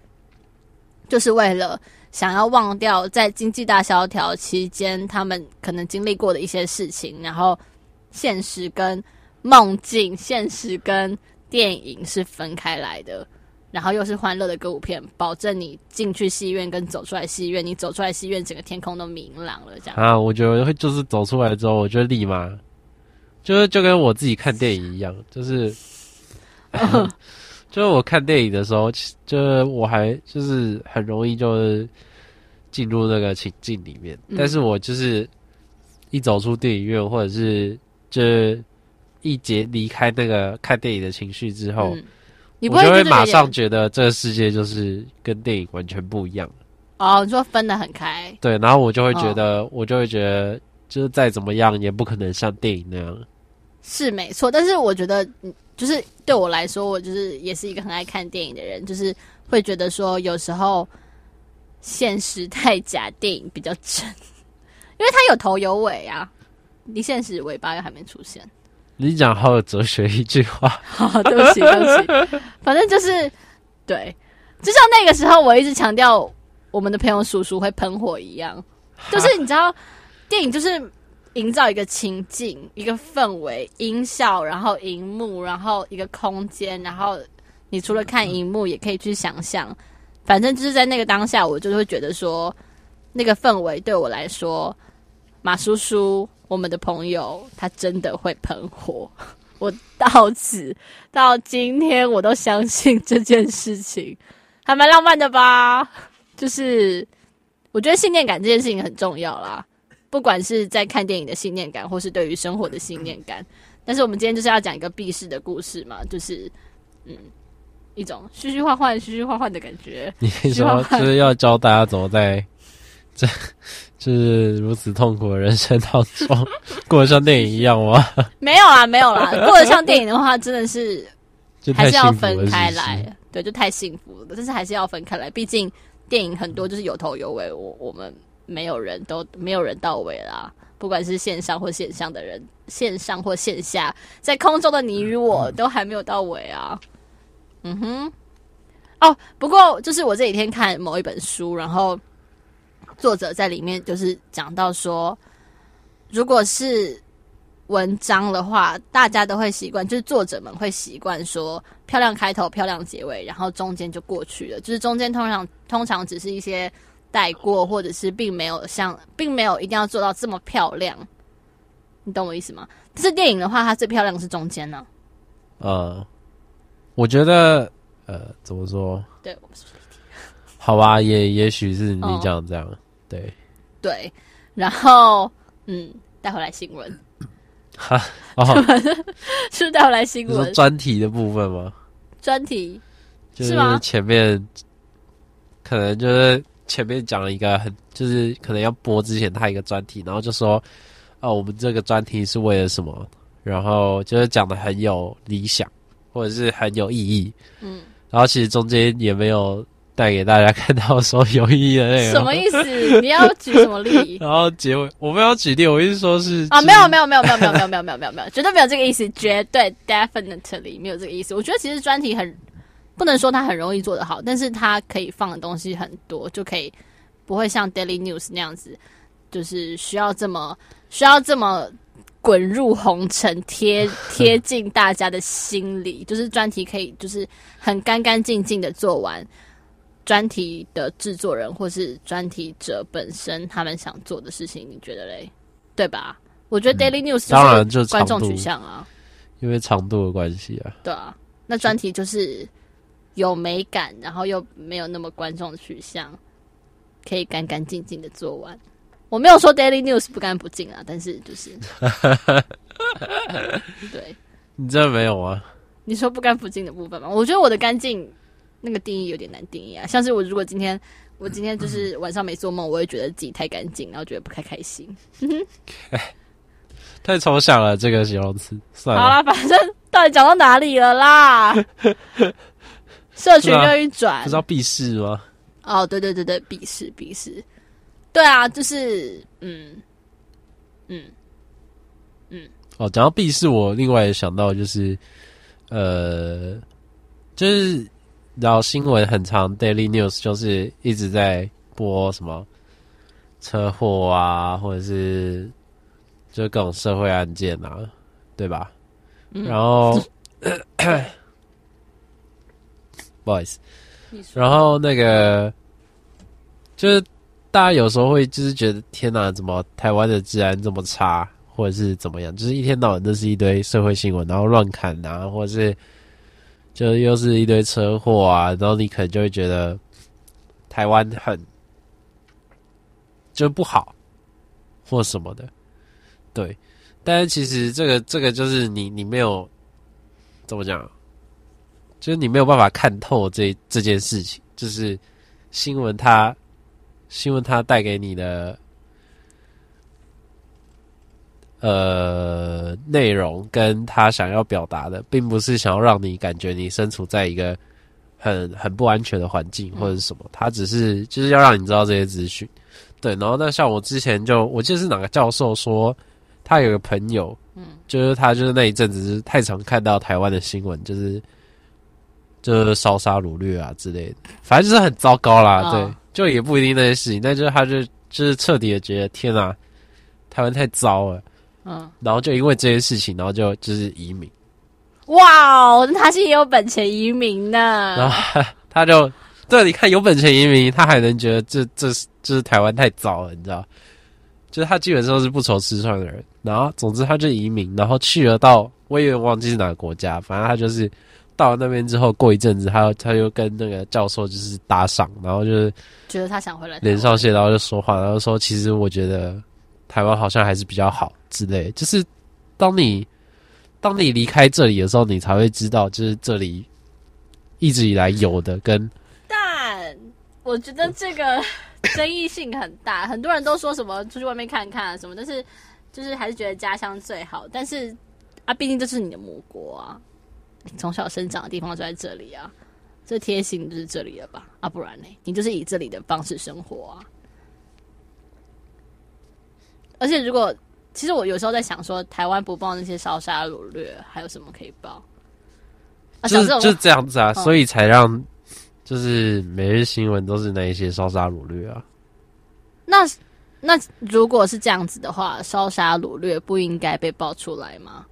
就是为了想要忘掉在经济大萧条期间他们可能经历过的一些事情，然后现实跟梦境、现实跟电影是分开来的。然后又是欢乐的歌舞片，保证你进去戏院跟走出来戏院，你走出来戏院，整个天空都明朗了。这样啊，我觉得会就是走出来之后，我就立马就是就跟我自己看电影一样，就是、呃、就是我看电影的时候，就是我还就是很容易就是进入那个情境里面，嗯、但是我就是一走出电影院，或者是就是一节离开那个看电影的情绪之后，嗯、你不会就会马上觉得这个世界就是跟电影完全不一样。哦，你说分得很开，对，然后我就会觉得，哦、我就会觉得，就是再怎么样也不可能像电影那样。是没错，但是我觉得，就是对我来说，我就是也是一个很爱看电影的人，就是会觉得说，有时候现实太假，电影比较真，因为它有头有尾啊，离现实尾巴又还没出现。你讲好有哲学一句话，好，对不起，对不起，反正就是对，就像那个时候我一直强调我们的朋友叔叔会喷火一样，就是你知道，电影就是。营造一个情境、一个氛围、音效，然后荧幕，然后一个空间，然后你除了看荧幕，也可以去想象。反正就是在那个当下，我就会觉得说，那个氛围对我来说，马叔叔，我们的朋友，他真的会喷火。我到此到今天，我都相信这件事情，还蛮浪漫的吧？就是我觉得信念感这件事情很重要啦。不管是在看电影的信念感，或是对于生活的信念感，但是我们今天就是要讲一个避世的故事嘛，就是嗯，一种虚虚幻幻、虚虚幻幻的感觉。你说就是要教大家怎么在这就是如此痛苦的人生当中过得像电影一样吗？没有啦，没有啦，过得像电影的话，真的是还是要分开来。对，就太幸福了，但是还是要分开来，毕竟电影很多就是有头有尾，我我们。没有人都没有人到尾啦，不管是线上或线上的人，线上或线下，在空中的你与我都还没有到尾啊。嗯哼，哦，不过就是我这几天看某一本书，然后作者在里面就是讲到说，如果是文章的话，大家都会习惯，就是作者们会习惯说漂亮开头、漂亮结尾，然后中间就过去了，就是中间通常通常只是一些。带过，或者是并没有像，并没有一定要做到这么漂亮，你懂我意思吗？但是电影的话，它最漂亮是中间呢、呃，我觉得，呃，怎么说？对，好吧，也也许是你讲这样，哦、对对。然后，嗯，带回来新闻，哈，哦，是 是带回来新闻？专题的部分吗？专题就是前面可能就是。前面讲了一个很，就是可能要播之前他一个专题，然后就说，啊，我们这个专题是为了什么？然后就是讲的很有理想，或者是很有意义。嗯，然后其实中间也没有带给大家看到说有意义的内容。什么意思？你要举什么例？然后结尾我没有举例，我意思说是啊，没有没有没有没有没有没有没有没有没有没有，绝对没有这个意思，绝对 definitely 没有这个意思。我觉得其实专题很。不能说它很容易做得好，但是它可以放的东西很多，就可以不会像 Daily News 那样子，就是需要这么需要这么滚入红尘，贴贴近大家的心里。就是专题可以就是很干干净净的做完，专题的制作人或是专题者本身他们想做的事情，你觉得嘞？对吧？我觉得 Daily News 当然就是观众取向啊，因为长度的关系啊。对啊，那专题就是。有美感，然后又没有那么观众取向，可以干干净净的做完。我没有说 Daily News 不干不净啊，但是就是，对，你真的没有啊？你说不干不净的部分吗？我觉得我的干净那个定义有点难定义啊。像是我如果今天我今天就是晚上没做梦，我也觉得自己太干净，然后觉得不太开心。太抽象了，这个形容词。算了，好了，反正到底讲到哪里了啦？社群又一转，不知道避世吗？哦，对对对对，避世避世，对啊，就是嗯嗯嗯。哦，讲到避世，我另外也想到就是，呃，就是然后新闻很长，Daily News 就是一直在播什么车祸啊，或者是就各种社会案件啊，对吧？嗯、然后。不好意思，然后那个就是大家有时候会就是觉得天哪，怎么台湾的治安这么差，或者是怎么样？就是一天到晚都是一堆社会新闻，然后乱砍啊，或者是就又是一堆车祸啊，然后你可能就会觉得台湾很就不好或什么的，对。但是其实这个这个就是你你没有怎么讲，就是你没有办法看透这这件事情，就是新闻它新闻它带给你的。呃，内容跟他想要表达的，并不是想要让你感觉你身处在一个很很不安全的环境或者是什么，他只是就是要让你知道这些资讯。对，然后那像我之前就我记得是哪个教授说，他有个朋友，嗯，就是他就是那一阵子是太常看到台湾的新闻，就是就是烧杀掳掠啊之类的，反正就是很糟糕啦。对，就也不一定那些事情，但就是他就就是彻底的觉得天啊，台湾太糟了。嗯，然后就因为这件事情，然后就就是移民。哇哦，他是也有本钱移民呢。然后他就对，你看有本钱移民，他还能觉得这这是就是台湾太糟了，你知道？就是他基本上是不愁吃穿的人。然后总之他就移民，然后去了到我也忘记是哪个国家，反正他就是到了那边之后，过一阵子他他又跟那个教授就是搭上，然后就是觉得他想回来，连上线，然后就说话，然后说其实我觉得。台湾好像还是比较好之类，就是当你当你离开这里的时候，你才会知道，就是这里一直以来有的跟。但我觉得这个 争议性很大，很多人都说什么出去外面看看啊什么，但是就是还是觉得家乡最好。但是啊，毕竟这是你的母国啊，你从小生长的地方就在这里啊，这贴心就是这里了吧？啊，不然呢？你就是以这里的方式生活啊。而且，如果其实我有时候在想说，台湾不报那些烧杀掳掠，还有什么可以报？啊、就是就是这样子啊，哦、所以才让就是每日新闻都是那一些烧杀掳掠啊。那那如果是这样子的话，烧杀掳掠不应该被爆出来吗？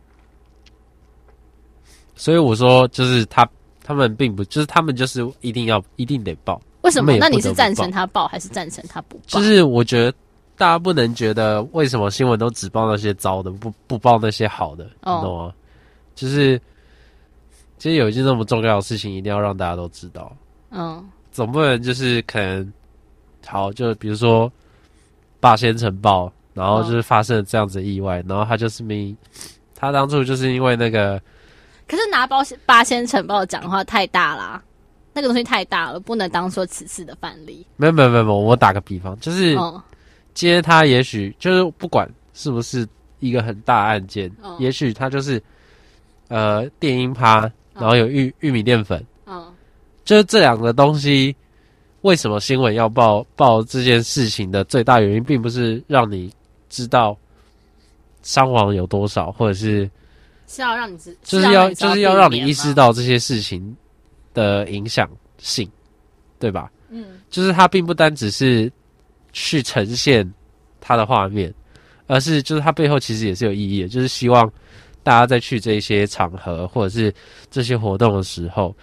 所以我说，就是他他们并不就是他们就是一定要一定得报。为什么？那你是赞成他报，还是赞成他不报？就是我觉得。大家不能觉得为什么新闻都只报那些糟的，不不报那些好的，你懂吗？就是其实有一件那么重要的事情，一定要让大家都知道。嗯，总不能就是可能好，就比如说八仙尘爆，然后就是发生了这样子的意外，然后他就是明他当初就是因为那个，可是拿包八仙尘爆讲的话太大啦，那个东西太大了，不能当做此次的范例。没有没有没有，我打个比方，就是。接他也许就是不管是不是一个很大案件，嗯、也许他就是呃电音趴，然后有玉、嗯、玉米淀粉，嗯，就是这两个东西，为什么新闻要报报这件事情的最大原因，并不是让你知道伤亡有多少，或者是是要让你知，就是要就是要让你意识到这些事情的影响性，对吧？嗯，就是它并不单只是。去呈现它的画面，而是就是它背后其实也是有意义的，就是希望大家在去这些场合或者是这些活动的时候，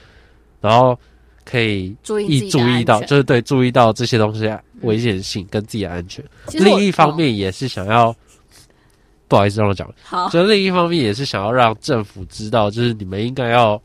然后可以注意注意到，就是对注意到这些东西危险性跟自己的安全。另一方面也是想要，不好意思让我讲，好，就另一方面也是想要让政府知道，就是你们应该要。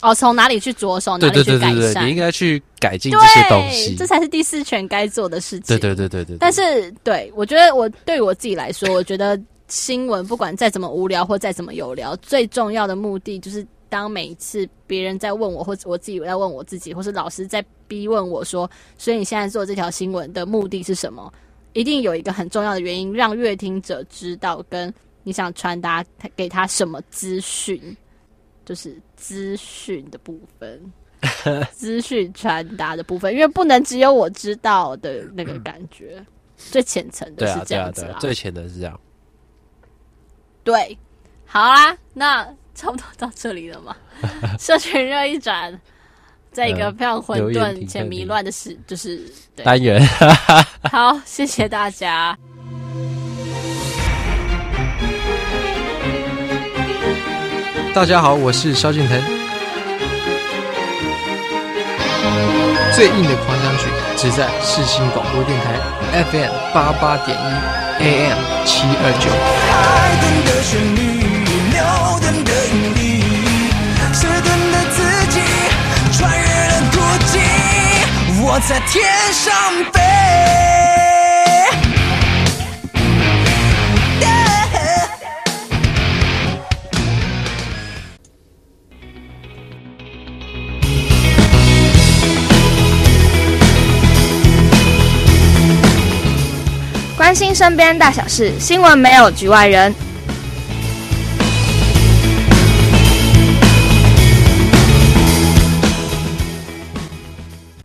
哦，从哪里去着手，哪里去改善？对对对对对，你应该去改进这些东西，这才是第四权该做的事情。对对对对。但是，对我觉得，我对于我自己来说，我觉得新闻不管再怎么无聊或再怎么有聊，最重要的目的就是，当每一次别人在问我，或者我自己在问我自己，或是老师在逼问我说，所以你现在做这条新闻的目的是什么？一定有一个很重要的原因，让阅听者知道，跟你想传达给他什么资讯。就是资讯的部分，资讯传达的部分，因为不能只有我知道的那个感觉，嗯、最浅层的是这样子啊，对啊对啊，最浅的是这样。对，好啦，那差不多到这里了嘛。社群热议转，在一个非常混沌且迷乱的事，就是单元。好，谢谢大家。大家好我是萧敬腾。最硬的狂想曲只在四星广播电台 fm 八八点一 am 七二九。爱的旋律流动的自己穿越了孤寂我在天上飞。关心身边大小事，新闻没有局外人。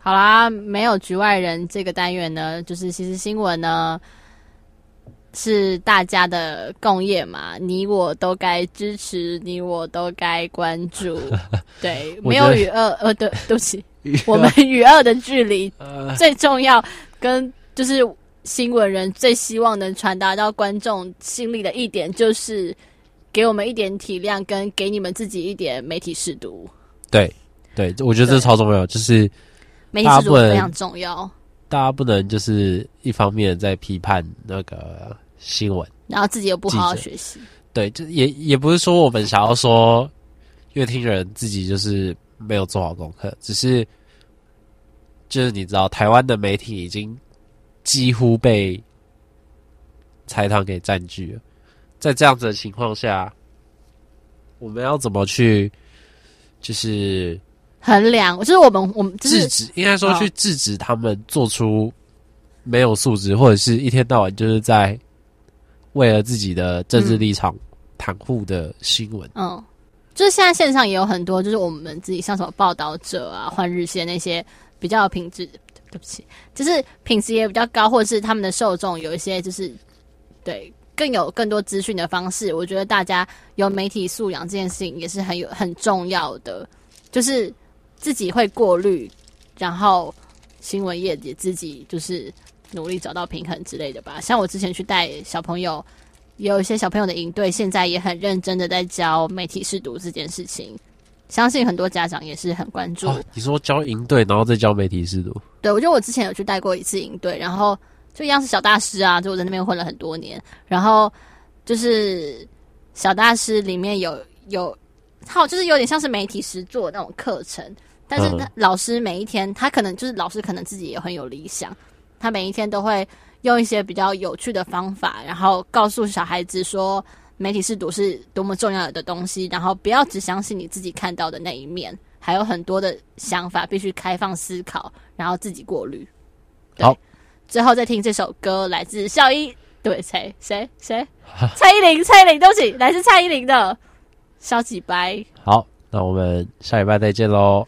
好啦，没有局外人这个单元呢，就是其实新闻呢是大家的共业嘛，你我都该支持，你我都该关注。对，没有与恶呃，对，对不起，我们与恶的距离最重要，跟就是。新闻人最希望能传达到观众心里的一点，就是给我们一点体谅，跟给你们自己一点媒体识读。对，对，我觉得这超重要，就是媒体识读非常重要。大家不能就是一方面在批判那个新闻，然后自己又不好好学习。对，就也也不是说我们想要说乐听人自己就是没有做好功课，只是就是你知道，台湾的媒体已经。几乎被财团给占据了，在这样子的情况下，我们要怎么去就是衡量？就是我们我们、就是、制止，应该说去制止他们做出没有素质，或者是一天到晚就是在为了自己的政治立场袒护的新闻。嗯，就是现在线上也有很多，就是我们自己像什么报道者啊、换日线那些比较有品质。对不起，就是品质也比较高，或者是他们的受众有一些就是对更有更多资讯的方式。我觉得大家有媒体素养这件事情也是很有很重要的，就是自己会过滤，然后新闻业也自己就是努力找到平衡之类的吧。像我之前去带小朋友，有一些小朋友的营队，现在也很认真的在教媒体试读这件事情。相信很多家长也是很关注。啊、你说教营队，然后再教媒体识读？对，我觉得我之前有去带过一次营队，然后就一样是小大师啊，就我在那边混了很多年。然后就是小大师里面有有，好，就是有点像是媒体实作那种课程，但是他老师每一天，他可能就是老师可能自己也很有理想，他每一天都会用一些比较有趣的方法，然后告诉小孩子说。媒体识读是多么重要的东西，然后不要只相信你自己看到的那一面，还有很多的想法，必须开放思考，然后自己过滤。好，最后再听这首歌，来自校一，对，谁谁谁？蔡依林，蔡依林，对不起，来自蔡依林的《消极白》。好，那我们下礼拜再见喽。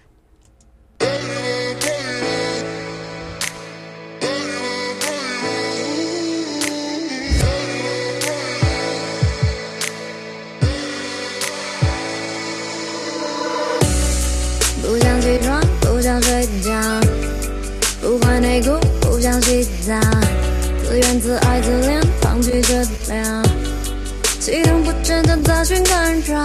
自爱自艾自怜，放弃治疗，系统不正常，杂讯干扰，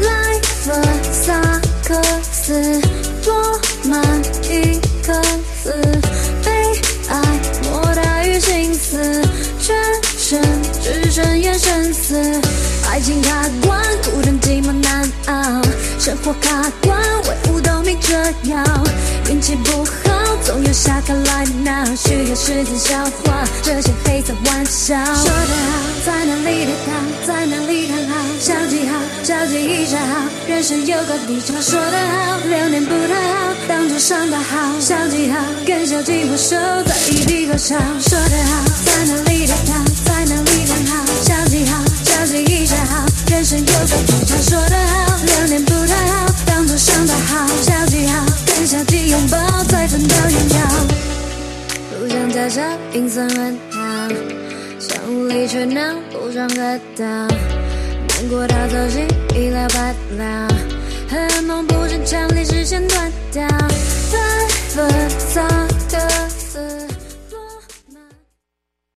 来分萨克斯，多满一颗子，被爱莫大于心死，全身只剩眼神死，爱情卡关，孤单寂寞难熬，生活卡关，唯物都没这样。运气不好，总有下课来闹，需要时间消化这些黑色玩笑。说得好，在哪里跌倒，在哪里躺好，消极好，消极一下好，人生有个低潮。说得好，流年不太好，当作伤得好，消极好，跟消极握手，在异地歌唱。说得好，在哪里跌倒，在哪里躺好，消极好，消极一下好，人生有个低潮。说得好，流年不太好，当作伤得好，消极好。盛夏的拥抱，再等到年少。不想假设阴森暗调，想努力却拿不上得到。难过到走心一了百了，恨梦不争强，离视线断掉，纷纷杂杂。